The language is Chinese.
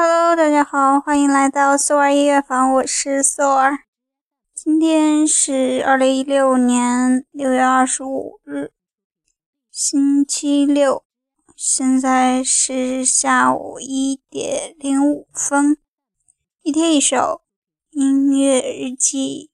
Hello，大家好，欢迎来到苏儿音乐房，我是苏儿。今天是二零一六年六月二十五日，星期六，现在是下午一点零五分。一天一首音乐日记。